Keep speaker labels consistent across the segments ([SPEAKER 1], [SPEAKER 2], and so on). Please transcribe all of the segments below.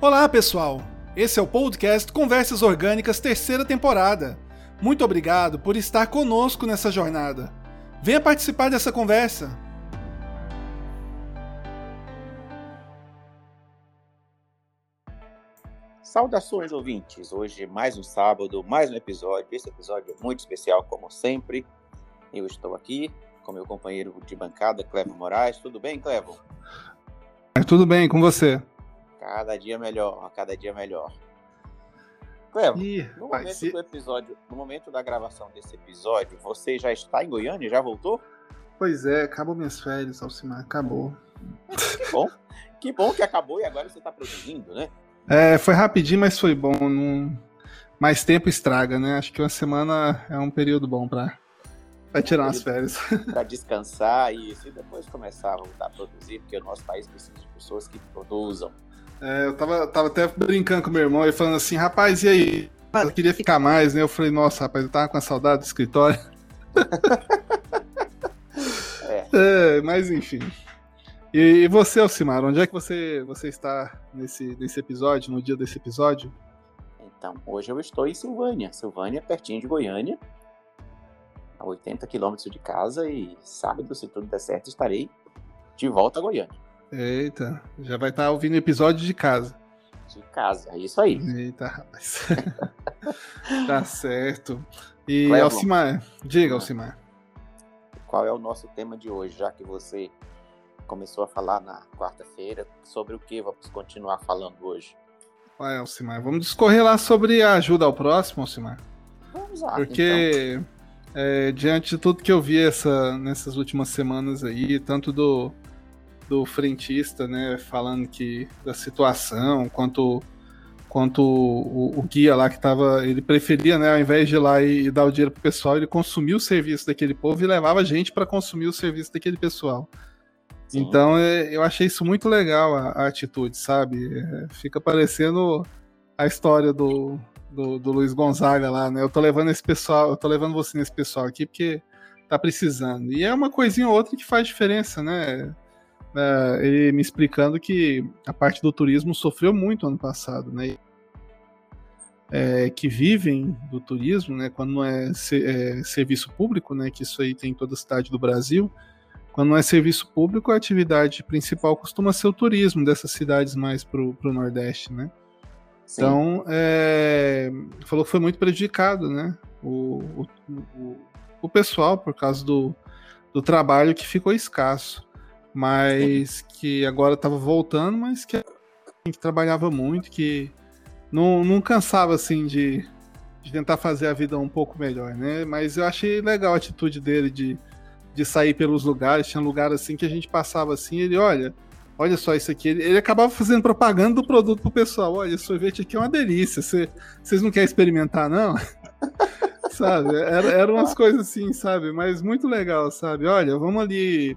[SPEAKER 1] Olá, pessoal! Esse é o podcast Conversas Orgânicas, terceira temporada. Muito obrigado por estar conosco nessa jornada. Venha participar dessa conversa.
[SPEAKER 2] Saudações, ouvintes! Hoje, mais um sábado, mais um episódio. Esse episódio é muito especial, como sempre. Eu estou aqui com meu companheiro de bancada, Clevo Moraes. Tudo bem, Clevo?
[SPEAKER 1] Tudo bem, com você?
[SPEAKER 2] Cada dia melhor, cada dia melhor. Clevo,
[SPEAKER 1] Ih,
[SPEAKER 2] no
[SPEAKER 1] vai
[SPEAKER 2] momento
[SPEAKER 1] ser-
[SPEAKER 2] do episódio, no momento da gravação desse episódio, você já está em Goiânia? Já voltou?
[SPEAKER 1] Pois é, acabou minhas férias, Alcimar, acabou.
[SPEAKER 2] Que bom. que bom que acabou e agora você está produzindo, né?
[SPEAKER 1] É, foi rapidinho, mas foi bom. Não... Mais tempo estraga, né? Acho que uma semana é um período bom pra, pra tirar umas férias.
[SPEAKER 2] Para descansar e isso, e depois começar a voltar a produzir, porque o nosso país precisa de pessoas que produzam.
[SPEAKER 1] É, eu tava, tava até brincando com meu irmão e falando assim, rapaz, e aí? Eu queria ficar mais, né? Eu falei, nossa, rapaz, eu tava com a saudade do escritório.
[SPEAKER 2] É.
[SPEAKER 1] É, mas enfim. E, e você, Alcimar, onde é que você, você está nesse, nesse episódio, no dia desse episódio?
[SPEAKER 2] Então, hoje eu estou em Silvânia. Silvânia, pertinho de Goiânia, a 80 quilômetros de casa, e sábado, se tudo der certo, estarei de volta a Goiânia.
[SPEAKER 1] Eita, já vai estar ouvindo o episódio de casa.
[SPEAKER 2] De casa, é isso aí.
[SPEAKER 1] Eita, rapaz. tá certo. E
[SPEAKER 2] Clevon.
[SPEAKER 1] Alcimar, diga, Alcimar.
[SPEAKER 2] Qual é o nosso tema de hoje, já que você começou a falar na quarta-feira, sobre o que vamos continuar falando hoje?
[SPEAKER 1] Vai, Alcimar, vamos discorrer lá sobre a ajuda ao próximo, Alcimar.
[SPEAKER 2] Vamos lá. então.
[SPEAKER 1] Porque é, diante de tudo que eu vi essa, nessas últimas semanas aí, tanto do, do frentista, né, falando que da situação, quanto quanto o, o guia lá que tava, ele preferia, né, ao invés de ir lá e, e dar o dinheiro pro pessoal, ele consumia o serviço daquele povo e levava gente para consumir o serviço daquele pessoal.
[SPEAKER 2] Sim.
[SPEAKER 1] Então é, eu achei isso muito legal a, a atitude, sabe? É, fica parecendo a história do, do, do Luiz Gonzaga lá, né? Eu tô levando esse pessoal, eu tô levando você nesse pessoal aqui porque tá precisando. E é uma coisinha ou outra que faz diferença, né? É, ele me explicando que a parte do turismo sofreu muito ano passado, né? É, que vivem do turismo, né? Quando não é, se- é serviço público, né? Que isso aí tem em toda a cidade do Brasil. Quando não é serviço público, a atividade principal costuma ser o turismo dessas cidades mais pro, pro Nordeste, né?
[SPEAKER 2] Sim.
[SPEAKER 1] Então, é, falou que foi muito prejudicado, né? O, o, o, o pessoal, por causa do, do trabalho que ficou escasso. Mas que agora estava voltando, mas que, que trabalhava muito, que não, não cansava assim de, de tentar fazer a vida um pouco melhor, né? Mas eu achei legal a atitude dele de, de sair pelos lugares. Tinha lugar assim que a gente passava assim, ele, olha, olha só isso aqui. Ele, ele acabava fazendo propaganda do produto pro pessoal. Olha, esse sorvete aqui é uma delícia. Cê- Vocês não querem experimentar, não? sabe? Era, eram umas coisas assim, sabe? Mas muito legal, sabe? Olha, vamos ali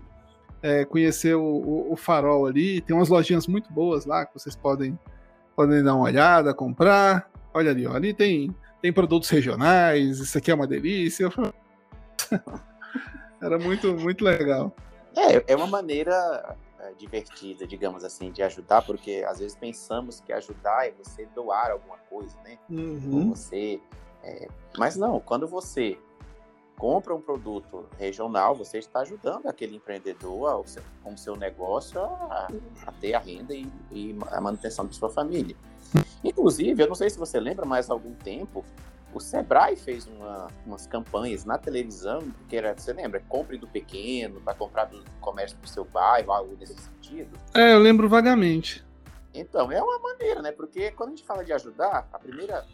[SPEAKER 1] é, conhecer o, o- o farol ali. Tem umas lojinhas muito boas lá que vocês podem, podem dar uma olhada, comprar. Olha ali, ó, ali tem, tem produtos regionais, isso aqui é uma delícia. Era muito, muito legal.
[SPEAKER 2] É, é uma maneira é, divertida, digamos assim, de ajudar, porque às vezes pensamos que ajudar é você doar alguma coisa, né? Ou
[SPEAKER 1] Uhum.
[SPEAKER 2] você. é, Mas não, quando você compra um produto regional, você está ajudando aquele empreendedor seu- com o seu negócio a, a ter a renda e, e a manutenção de sua família. Inclusive, eu não sei se você lembra, mas há algum tempo o Sebrae fez uma- umas campanhas na televisão, que era, você lembra? Compre do pequeno, para comprar do comércio do seu bairro, algo nesse sentido.
[SPEAKER 1] É, eu lembro vagamente.
[SPEAKER 2] Então, é uma maneira, né? Porque quando a gente fala de ajudar, a primeira.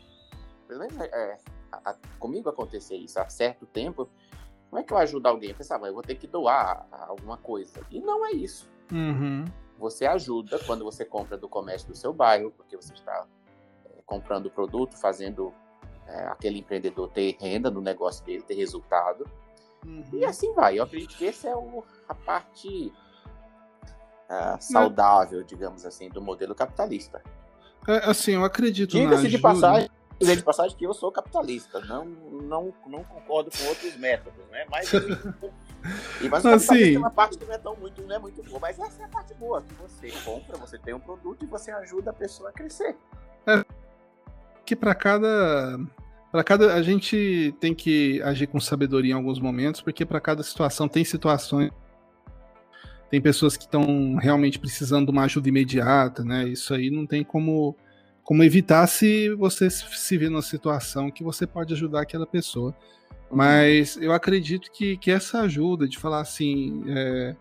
[SPEAKER 2] Pelo menos é, a- comigo aconteceu isso há certo tempo. Como é que eu ajudo alguém? Eu pensava, eu vou ter que doar alguma coisa. E não é isso.
[SPEAKER 1] Uhum.
[SPEAKER 2] Você ajuda quando você compra do comércio do seu bairro, porque você está é, comprando o produto, fazendo é, aquele empreendedor ter renda no negócio dele, ter resultado.
[SPEAKER 1] Uhum.
[SPEAKER 2] E assim vai. Eu acredito que essa é o- a parte ah, saudável, digamos assim, do modelo capitalista.
[SPEAKER 1] É, assim, eu acredito
[SPEAKER 2] Diga-se de passagem, dizer de passagem que eu sou capitalista, não, não, não concordo com outros métodos, né? Mas, e, mas
[SPEAKER 1] assim,
[SPEAKER 2] tem uma parte que não é, tão muito, não é muito boa, mas essa é a parte boa, que você compra, você tem um produto e você ajuda a pessoa a crescer.
[SPEAKER 1] É, que para cada para cada a gente tem que agir com sabedoria em alguns momentos, porque para cada situação tem situações tem pessoas que estão realmente precisando de uma ajuda imediata, né? Isso aí não tem como como evitar se você se vê numa situação que você pode ajudar aquela pessoa. Uhum. Mas eu acredito que, que essa ajuda de falar assim, é,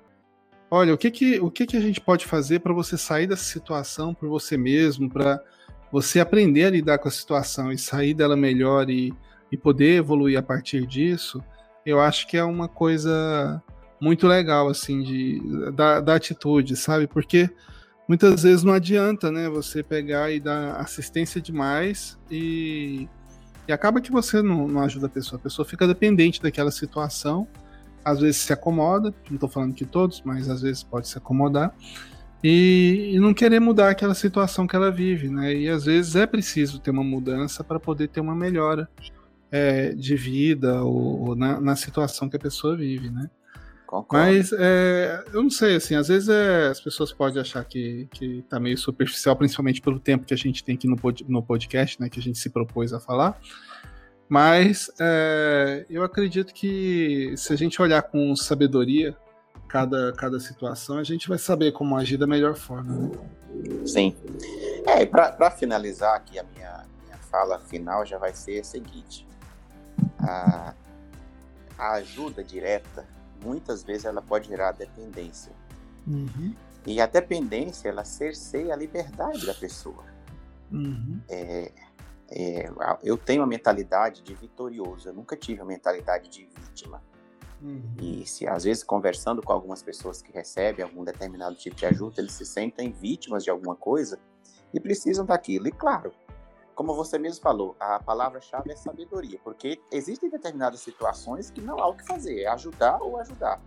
[SPEAKER 1] olha, o que que, o que que a gente pode fazer para você sair dessa situação por você mesmo, para você aprender a lidar com a situação e sair dela melhor e, e poder evoluir a partir disso, eu acho que é uma coisa muito legal, assim, de, da, da atitude, sabe? Porque muitas vezes não adianta, né? Você pegar e dar assistência demais e, e acaba que você não, não ajuda a pessoa. A pessoa fica dependente daquela situação, às vezes se acomoda, não estou falando que todos, mas às vezes pode se acomodar. E, e, não querer mudar aquela situação que ela vive, né? E às vezes é preciso ter uma mudança para poder ter uma melhora é, de vida ou, ou na, na, situação que a pessoa vive, né? Concordo. Mas é, eu não sei, assim, às vezes é, as pessoas podem achar que, que tá meio superficial, principalmente pelo tempo que a gente tem aqui no, pod, no podcast, né, que a gente se propôs a falar. Mas é, eu acredito que se a gente olhar com sabedoria cada, cada situação, a gente vai saber como agir da melhor forma. Né?
[SPEAKER 2] Sim. É, para finalizar aqui a minha, minha fala final já vai ser a seguinte. A, a ajuda direta muitas vezes ela pode gerar dependência. Uhum. E a dependência, ela cerceia a liberdade da pessoa. Uhum. É, é, eu tenho a mentalidade de vitorioso, eu nunca tive a mentalidade de vítima. Uhum. E se às vezes conversando com algumas pessoas que recebem algum determinado tipo de ajuda, eles se sentem vítimas de alguma coisa e precisam daquilo. E claro, como você mesmo falou, a palavra-chave é sabedoria, porque existem determinadas situações que não há o que fazer, é ajudar ou ajudar.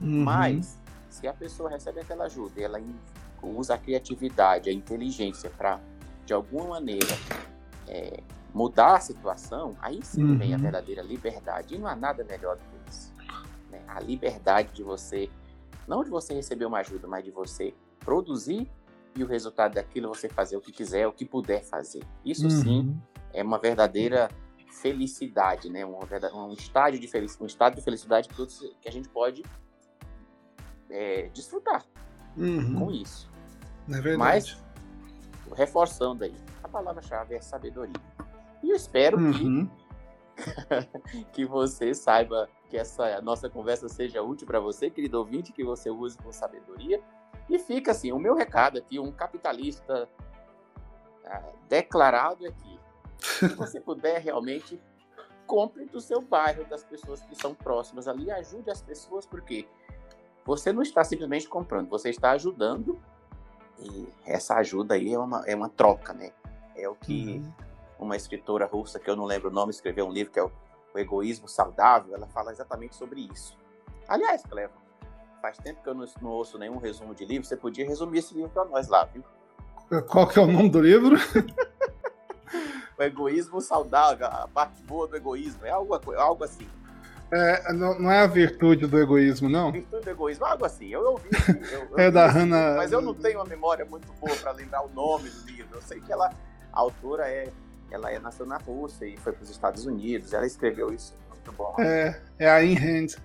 [SPEAKER 2] Uhum. Mas, se a pessoa recebe aquela ajuda e ela usa a criatividade, a inteligência para, de alguma maneira, é, mudar a situação, aí sim uhum. vem a verdadeira liberdade. E não há nada melhor do que isso. Né? A liberdade de você, não de você receber uma ajuda, mas de você produzir e o resultado daquilo você fazer o que quiser, o que puder fazer. Isso uhum. sim é uma verdadeira felicidade, né? Um, um estágio de felicidade, um estado de felicidade que a gente pode é, desfrutar uhum. com isso.
[SPEAKER 1] É verdade.
[SPEAKER 2] Mas reforçando aí, a palavra-chave é sabedoria. E eu espero uhum. que que você saiba que essa nossa conversa seja útil para você, querido ouvinte, que você use com sabedoria e fica assim, o meu recado aqui, um capitalista ah, declarado aqui, se você puder realmente compre do seu bairro, das pessoas que são próximas ali, ajude as pessoas, porque você não está simplesmente comprando, você está ajudando e essa ajuda aí é uma, é uma troca, né? É o que uhum. uma escritora russa, que eu não lembro o nome, escreveu um livro que é o, o Egoísmo Saudável, ela fala exatamente sobre isso. Aliás, Clevo, faz tempo que eu não, não ouço nenhum resumo de livro, você podia resumir esse livro para nós lá, viu?
[SPEAKER 1] Qual que é o nome do livro?
[SPEAKER 2] o egoísmo saudável, a parte boa do egoísmo, é algo, algo assim.
[SPEAKER 1] É, não, não, é a virtude do egoísmo, não?
[SPEAKER 2] Virtude do egoísmo, algo assim. Eu ouvi. Eu, eu
[SPEAKER 1] é da Hannah.
[SPEAKER 2] Mas eu não tenho uma memória muito boa para lembrar o nome do livro. Eu sei que ela, a autora é, ela é nasceu na Rússia e foi para os Estados Unidos. Ela escreveu isso muito bom.
[SPEAKER 1] É, é a In Hand.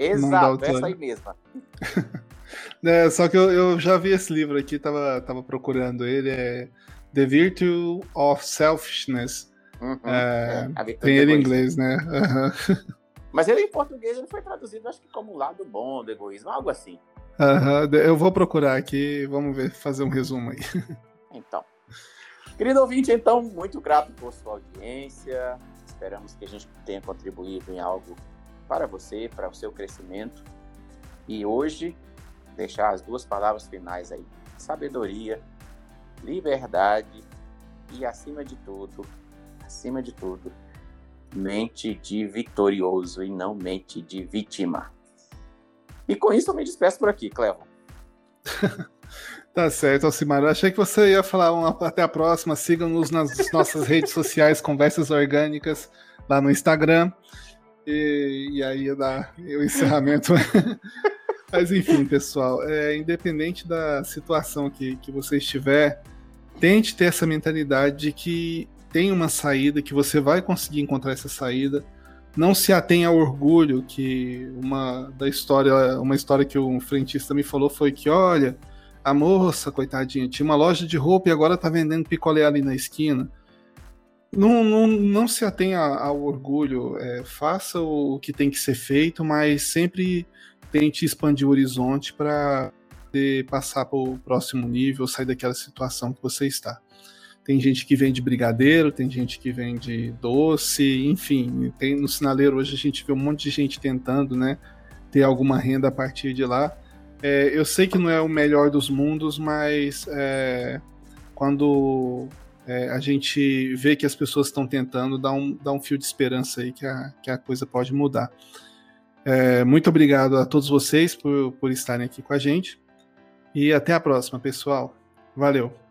[SPEAKER 2] Exato, essa aí mesma.
[SPEAKER 1] é, só que eu, eu, já vi esse livro aqui, tava, tava procurando ele, é The Virtue of Selfishness. Uhum, é, é, tem ele em inglês, né? Uhum.
[SPEAKER 2] Mas ele em português ele foi traduzido, acho que como lado bom do egoísmo, algo assim.
[SPEAKER 1] Uhum, eu vou procurar aqui, vamos ver, fazer um resumo aí.
[SPEAKER 2] Então. Querido ouvinte, então, muito grato por sua audiência. Esperamos que a gente tenha contribuído em algo para você, para o seu crescimento. E hoje, deixar as duas palavras finais aí: sabedoria, liberdade e, acima de tudo, acima de tudo, mente de vitorioso e não mente de vítima. E com isso eu me despeço por aqui, Clevon.
[SPEAKER 1] Tá certo, Alcimar. Eu achei que você ia falar uma, até a próxima. Sigam-nos nas nossas redes sociais, Conversas Orgânicas, lá no Instagram. E, e aí dar o encerramento. Mas enfim, pessoal, é, independente da situação que, que você estiver, tente ter essa mentalidade de que tem uma saída, que você vai conseguir encontrar essa saída. Não se atenha ao orgulho, que uma da história, uma história que um frentista me falou foi que, olha, a moça, coitadinha, tinha uma loja de roupa e agora tá vendendo picolé ali na esquina. Não, não, não se atenha ao orgulho, é, faça o que tem que ser feito, mas sempre tente expandir o horizonte para passar para o próximo nível, sair daquela situação que você está. Tem gente que vende brigadeiro, tem gente que vende doce, enfim, tem no sinaleiro hoje a gente vê um monte de gente tentando, né, ter alguma renda a partir de lá. É, eu sei que não é o melhor dos mundos, mas é, quando é, a gente vê que as pessoas estão tentando, dá um, dá um fio de esperança aí que a, que a coisa pode mudar. É, muito obrigado a todos vocês por, por estarem aqui com a gente. E até a próxima, pessoal. Valeu!